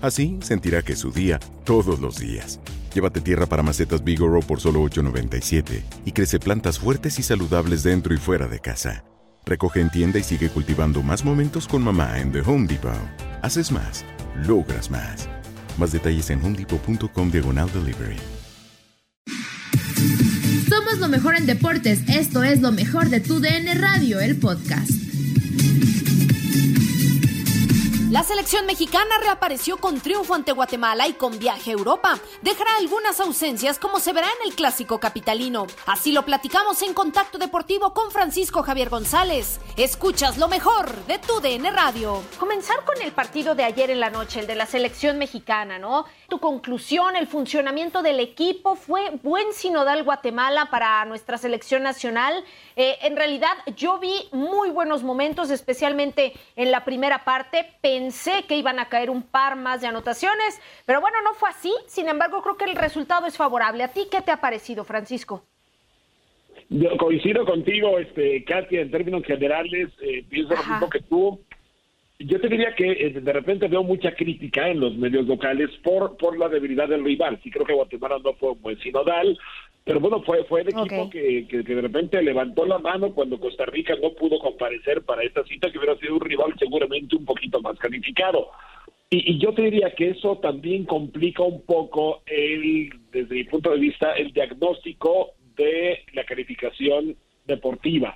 Así sentirá que es su día todos los días. Llévate tierra para macetas Bigoro por solo $8.97 y crece plantas fuertes y saludables dentro y fuera de casa. Recoge en tienda y sigue cultivando más momentos con mamá en The Home Depot. Haces más, logras más. Más detalles en homedepot.com diagonal delivery. Somos lo mejor en deportes. Esto es lo mejor de tu DN Radio, el podcast. La selección mexicana reapareció con triunfo ante Guatemala y con viaje a Europa. Dejará algunas ausencias como se verá en el clásico capitalino. Así lo platicamos en Contacto Deportivo con Francisco Javier González. Escuchas lo mejor de tu DN Radio. Comenzar con el partido de ayer en la noche, el de la selección mexicana, ¿no? Tu conclusión, el funcionamiento del equipo fue buen sinodal Guatemala para nuestra selección nacional. Eh, en realidad yo vi muy buenos momentos, especialmente en la primera parte. Pensé que iban a caer un par más de anotaciones, pero bueno, no fue así. Sin embargo, creo que el resultado es favorable. ¿A ti qué te ha parecido, Francisco? Yo coincido contigo, este, Katia, en términos generales, eh, pienso lo mismo que tú. Yo te diría que eh, de repente veo mucha crítica en los medios locales por, por la debilidad del rival. Sí creo que Guatemala no fue un buen sinodal, pero bueno, fue, fue el equipo que, que, de repente levantó la mano cuando Costa Rica no pudo comparecer para esta cita, que hubiera sido un rival seguramente un poquito más calificado. Y, y, yo te diría que eso también complica un poco, el, desde mi punto de vista, el diagnóstico de la calificación deportiva.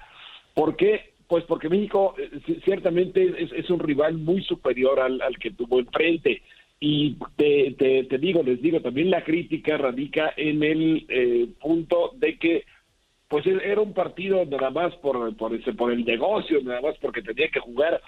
¿Por qué? Pues porque México eh, ciertamente es, es, un rival muy superior al, al que tuvo enfrente y te, te, te, digo, les digo, también la crítica radica en el eh, punto de que pues era un partido nada más por, por, ese, por el negocio, nada más porque tenía que jugar.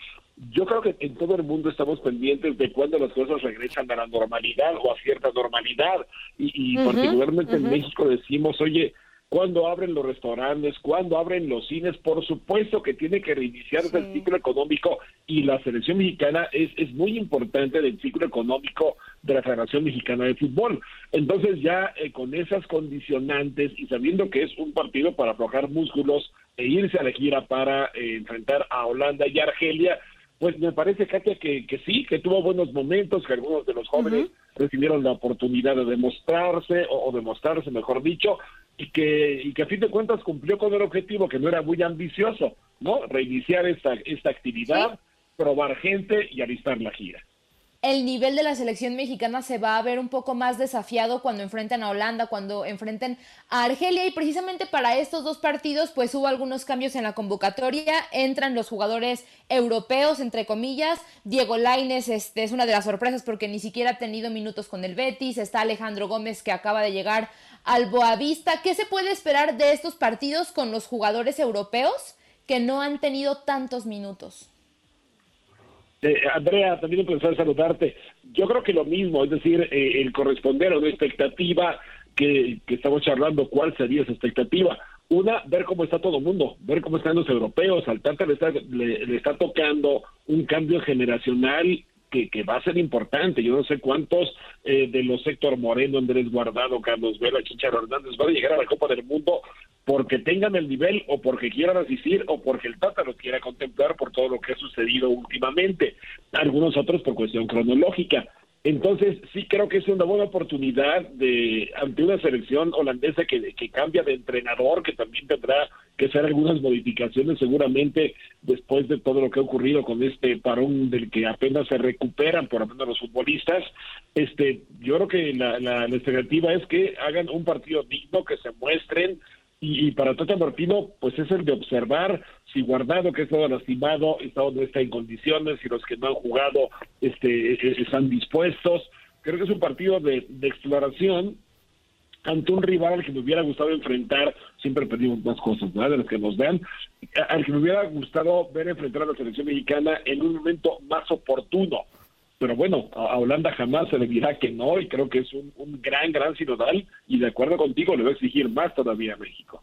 Yo creo que en todo el mundo estamos pendientes de cuándo las cosas regresan a la normalidad o a cierta normalidad. Y, y uh -huh, particularmente uh -huh. en México decimos, oye, cuándo abren los restaurantes, cuándo abren los cines, por supuesto que tiene que reiniciarse sí. el ciclo económico y la selección mexicana es, es muy importante del ciclo económico de la Federación Mexicana de Fútbol. Entonces ya eh, con esas condicionantes y sabiendo que es un partido para aflojar músculos e irse a la gira para eh, enfrentar a Holanda y Argelia, pues me parece, Katia, que, que sí, que tuvo buenos momentos, que algunos de los jóvenes uh -huh. recibieron la oportunidad de demostrarse, o, o demostrarse, mejor dicho, y que, y que a fin de cuentas cumplió con el objetivo, que no era muy ambicioso, ¿no? Reiniciar esta, esta actividad, probar gente y alistar la gira el nivel de la selección mexicana se va a ver un poco más desafiado cuando enfrenten a Holanda, cuando enfrenten a Argelia. Y precisamente para estos dos partidos pues hubo algunos cambios en la convocatoria, entran los jugadores europeos entre comillas, Diego Laines este, es una de las sorpresas porque ni siquiera ha tenido minutos con el Betis, está Alejandro Gómez que acaba de llegar al Boavista, ¿qué se puede esperar de estos partidos con los jugadores europeos que no han tenido tantos minutos? Eh, Andrea, también un placer saludarte. Yo creo que lo mismo, es decir, eh, el corresponder a una expectativa que, estamos charlando, ¿cuál sería esa expectativa? Una, ver cómo está todo el mundo, ver cómo están los europeos, al Tata le está, le, le está tocando un cambio generacional que, que va a ser importante. Yo no sé cuántos eh, de los Héctor Moreno, Andrés Guardado, Carlos Vela, Chicharo Hernández van a llegar a la Copa del Mundo porque tengan el nivel o porque quieran asistir o porque el Tata los quiera contemplar por todo lo que ha sucedido últimamente. Algunos otros por cuestión cronológica. Entonces, sí creo que es una buena oportunidad de ante una selección holandesa que, cambia de entrenador, que también tendrá que hacer algunas modificaciones seguramente después de todo lo que ha ocurrido con este parón del que apenas se recuperan por lo menos los futbolistas. Este, yo creo que la, la expectativa es que hagan un partido digno, que se muestren, y, para Tata Martino, pues es el de observar si Guardado, que ha estado lastimado, está no está en condiciones, y los que no han jugado este, e, e, están dispuestos. Creo que es un partido de, exploración ante un rival al que me hubiera gustado enfrentar, siempre pedimos más cosas, ¿verdad? De los que nos vean, al que me hubiera gustado ver enfrentar a la selección mexicana en un momento más oportuno pero bueno, a, Holanda jamás se le dirá que no y creo que es un, un gran, gran sinodal y de acuerdo contigo le va a exigir más todavía a México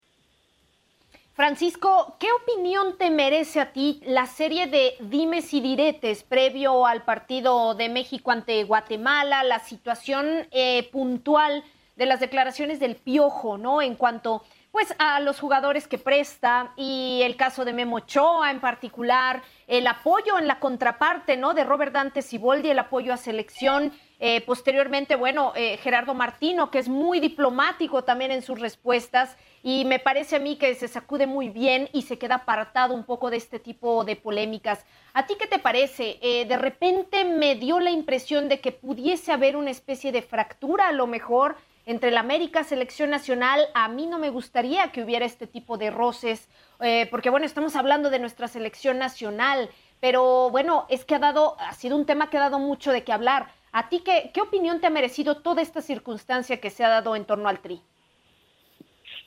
Francisco, ¿qué opinión te merece a ti la serie de dimes y diretes previo al partido de México ante Guatemala, la situación eh, puntual de las declaraciones del Piojo, ¿no? En cuanto pues a los jugadores que presta y el caso de Memo Ochoa en particular, el apoyo en la contraparte, ¿no? De Robert Dante Siboldi, el apoyo a selección. Eh, posteriormente, bueno, eh, Gerardo Martino, que es muy diplomático también en sus respuestas y me parece a mí que se sacude muy bien y se queda apartado un poco de este tipo de polémicas. ¿A ti qué te parece? Eh, de repente me dio la impresión de que pudiese haber una especie de fractura a lo mejor entre la América Selección Nacional. A mí no me gustaría que hubiera este tipo de roces, eh, porque bueno, estamos hablando de nuestra selección nacional, pero bueno, es que ha dado, ha sido un tema que ha dado mucho de qué hablar. ¿A ti qué, qué opinión te ha merecido toda esta circunstancia que se ha dado en torno al TRI?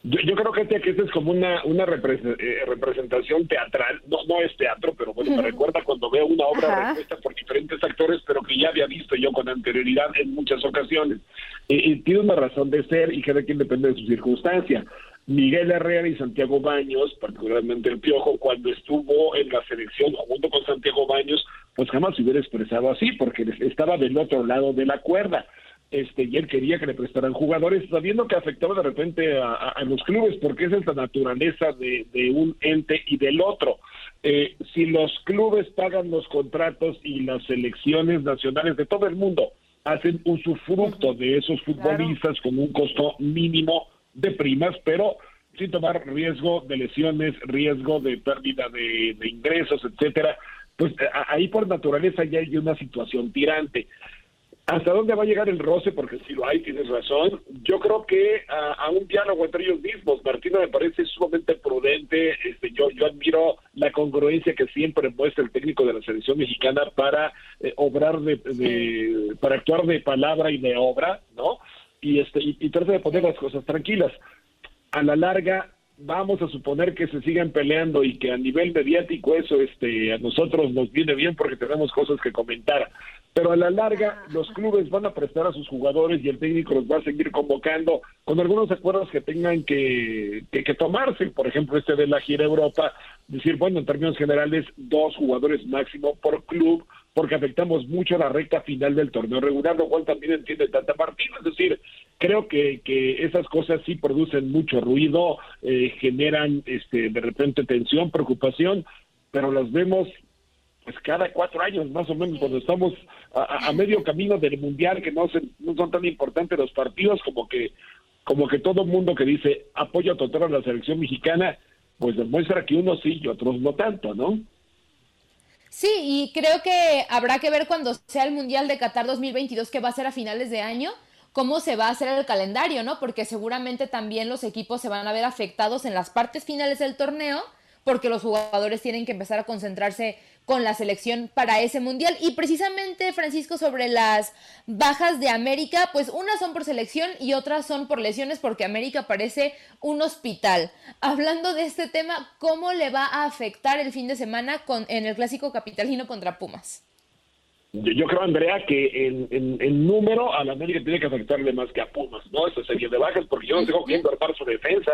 Yo, creo que este, que este es como una, una eh, representación teatral, no, no es teatro, pero bueno, me recuerda cuando veo una obra repuesta por diferentes actores, pero que ya había visto yo con anterioridad en muchas ocasiones. y tiene una razón de ser y cada quien depende de su circunstancia. Miguel Herrera y Santiago Baños, particularmente el Piojo, cuando estuvo en la selección junto con Santiago Baños, pues jamás se hubiera expresado así, porque estaba del otro lado de la cuerda este, y él quería que le prestaran jugadores, sabiendo que afectaba de repente a, los clubes, porque esa es la naturaleza de, un ente y del otro. Eh, si los clubes pagan los contratos y las selecciones nacionales de todo el mundo hacen usufructo de esos futbolistas con un costo mínimo de primas, pero sin tomar riesgo de lesiones, riesgo de pérdida de, de ingresos, etcétera, pues ahí por naturaleza ya hay una situación tirante. ¿Hasta dónde va a llegar el roce? Porque si lo hay, tienes razón. Yo creo que a, un diálogo entre ellos mismos. Martino me parece sumamente prudente. Este, yo, yo admiro la congruencia que siempre muestra el técnico de la selección mexicana para eh, obrar de, para actuar de palabra y de obra, ¿no? Y este y, y trata de poner las cosas tranquilas. A la larga, vamos a suponer que se sigan peleando y que a nivel mediático eso este a nosotros nos viene bien porque tenemos cosas que comentar pero a la larga los clubes van a prestar a sus jugadores y el técnico los va a seguir convocando con algunos acuerdos que tengan que, que, que tomarse por ejemplo este de la gira Europa decir bueno en términos generales dos jugadores máximo por club porque afectamos mucho la recta final del torneo regular, lo cual también entiende tanta partida. Es decir, creo que, que esas cosas sí producen mucho ruido, eh, generan este, de repente tensión, preocupación, pero las vemos pues cada cuatro años más o menos cuando estamos a, medio camino del mundial que no, no son tan importantes los partidos como que como que todo mundo que dice apoyo total a la selección mexicana pues demuestra que unos sí y otros no tanto, ¿no? Sí, y creo que habrá que ver cuando sea el Mundial de Qatar 2022, que va a ser a finales de año, cómo se va a hacer el calendario, ¿no? Porque seguramente también los equipos se van a ver afectados en las partes finales del torneo, porque los jugadores tienen que empezar a concentrarse con la selección para ese mundial. Y precisamente, Francisco, sobre las bajas de América, pues unas son por selección y otras son por lesiones porque América parece un hospital. Hablando de este tema, ¿cómo le va a afectar el fin de semana con, en el clásico capitalino contra Pumas? Yo, creo, Andrea, que en, en, número a la América tiene que afectarle más que a Pumas, ¿no? Esa serie de bajas, porque yo no tengo que armar su defensa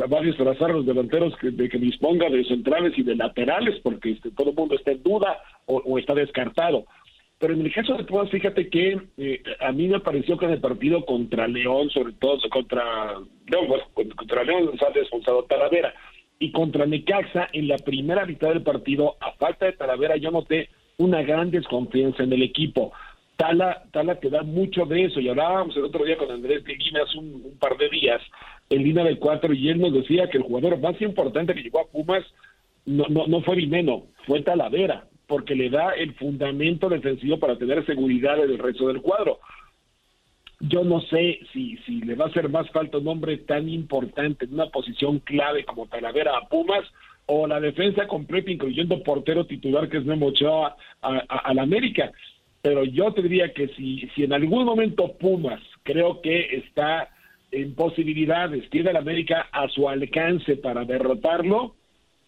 va a los delanteros que, de que disponga de centrales y de laterales, porque este, todo el mundo está en duda o, está descartado. Pero en el caso de Pumas, fíjate que eh, a mí me pareció que en el partido contra León, sobre todo contra León, contra León ha desfonsado Talavera, y contra Necaxa, en la primera mitad del partido, a falta de Talavera, yo noté una gran desconfianza en el equipo. Tala, Tala te da mucho de eso, y hablábamos el otro día con Andrés Guinness hace un par de días, en línea del 4 y él nos decía que el jugador más importante que llegó a Pumas no, no, no fue Vineno, fue Talavera, porque le da el fundamento defensivo para tener seguridad en el resto del cuadro. Yo no sé si, si le va a hacer más falta un hombre tan importante en una posición clave como Talavera a Pumas o la defensa completa, incluyendo portero titular que es Memo Ochoa a, la América. Pero yo te diría que si, si en algún momento Pumas creo que está en posibilidades tiene el América a su alcance para derrotarlo,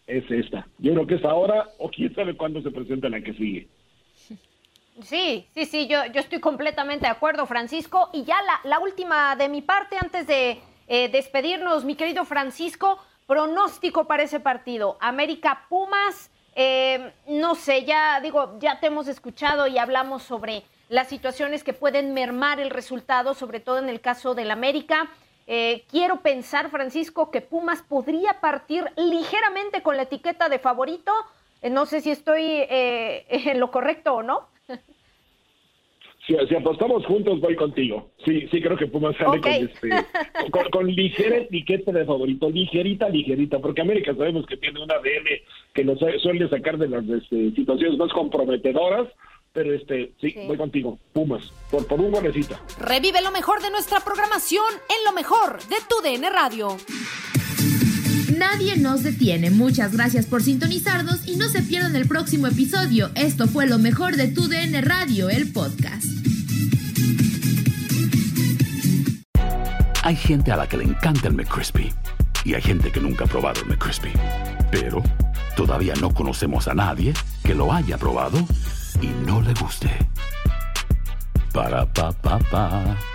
es esta. Yo creo que es ahora o quién sabe cuándo se presenta la que sigue. Sí, sí, sí, yo, yo estoy completamente de acuerdo, Francisco. Y ya la, la última de mi parte, antes de eh, despedirnos, mi querido Francisco, pronóstico para ese partido. América Pumas, eh, no sé, ya digo, ya te hemos escuchado y hablamos sobre las situaciones que pueden mermar el resultado, sobre todo en el caso del América. Eh, quiero pensar, Francisco, que Pumas podría partir ligeramente con la etiqueta de favorito. Eh, no sé si estoy eh, en lo correcto o no. Si, apostamos juntos, voy contigo. Sí, sí, creo que Pumas sale este, con, ligera etiqueta de favorito, ligerita, ligerita, porque América sabemos que tiene un ADN que nos suele sacar de las este, situaciones más comprometedoras pero este, sí, voy contigo. Pumas, por, por un golecito. Revive lo mejor de nuestra programación en lo mejor de tu DN Radio. Nadie nos detiene. Muchas gracias por sintonizarnos y no se pierdan el próximo episodio. Esto fue lo mejor de tu DN Radio, el podcast. Hay gente a la que le encanta el McCrispy y hay gente que nunca ha probado el McCrispy. Pero todavía no conocemos a nadie que lo haya probado y no le guste. Para pa pa pa.